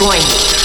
going.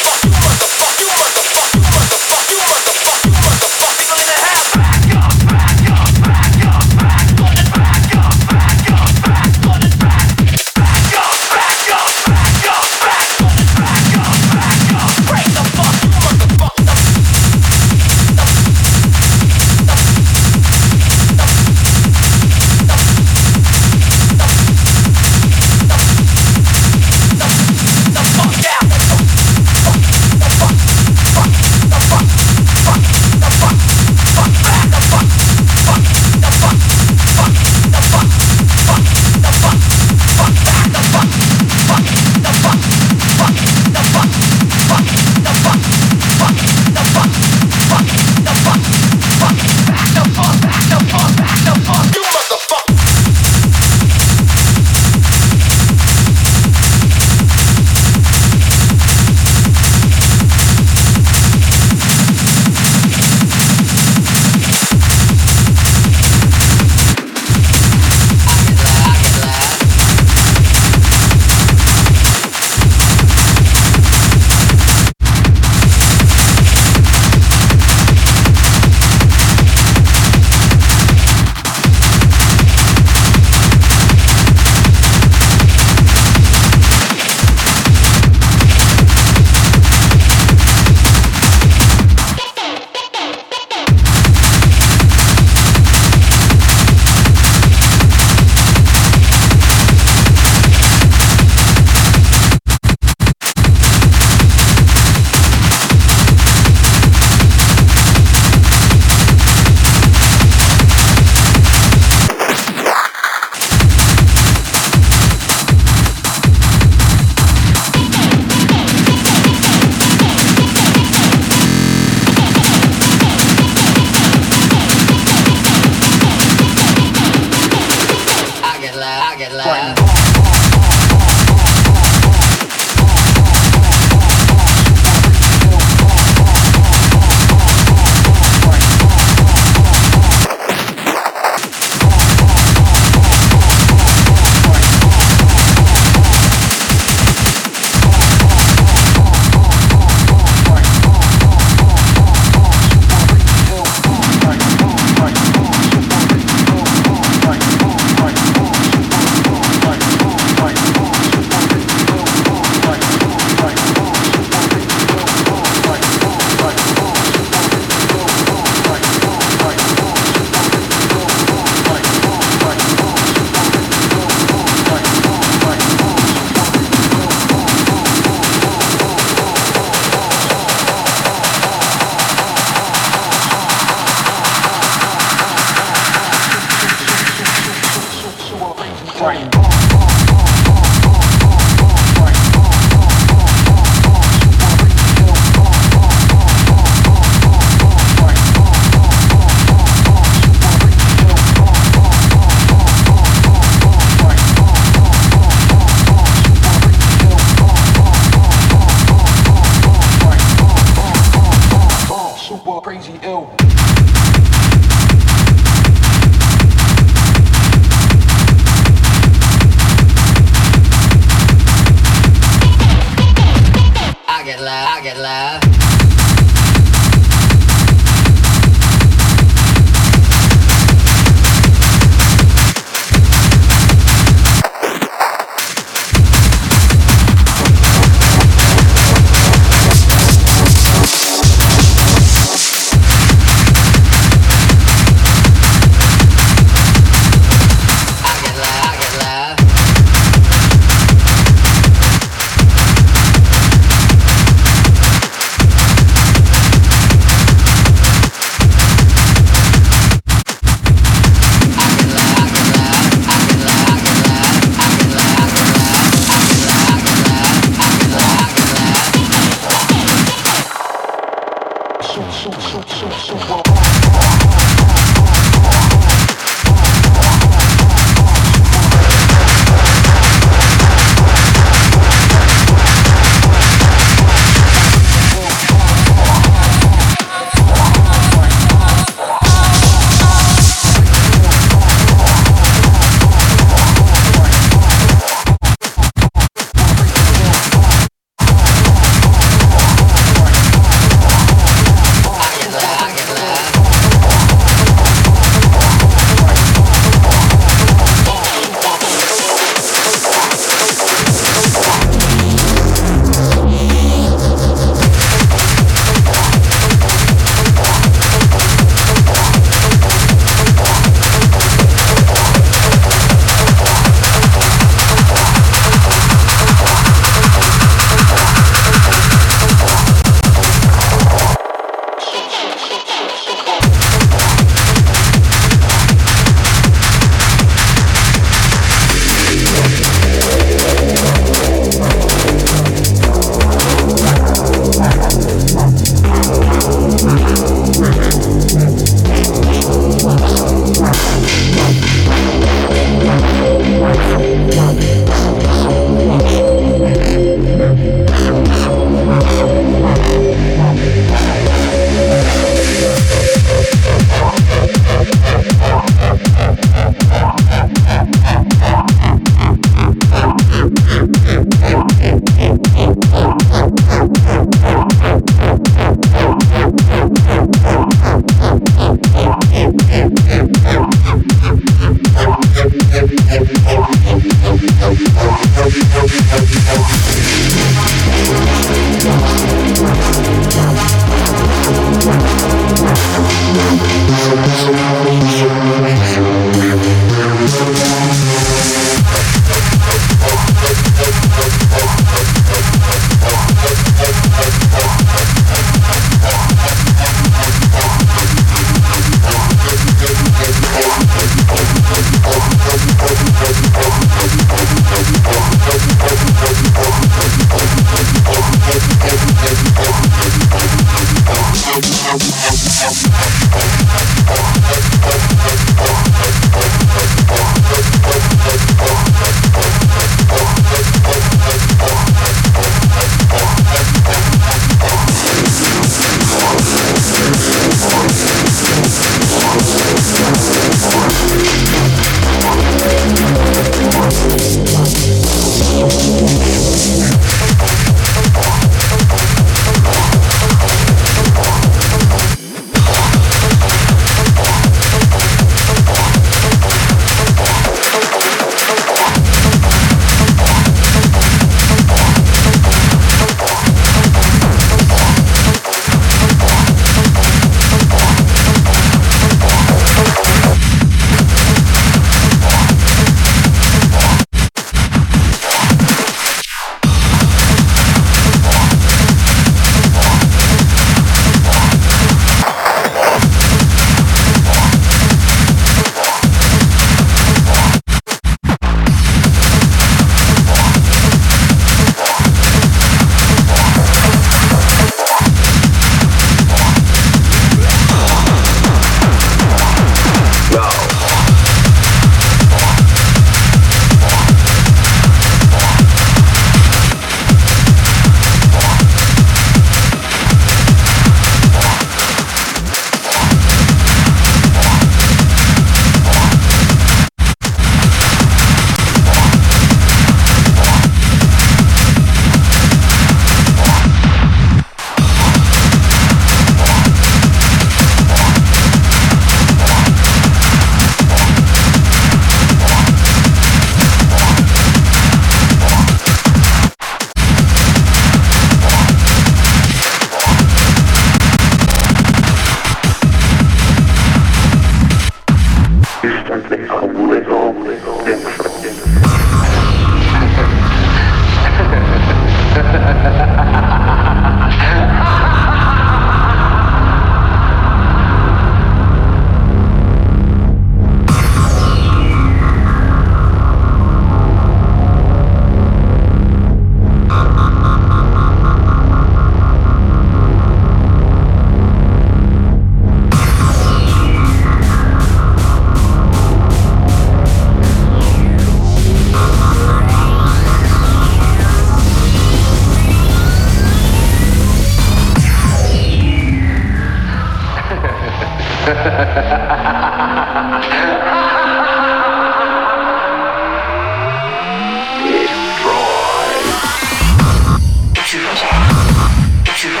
Destroy.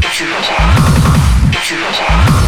Destroy. Destroy.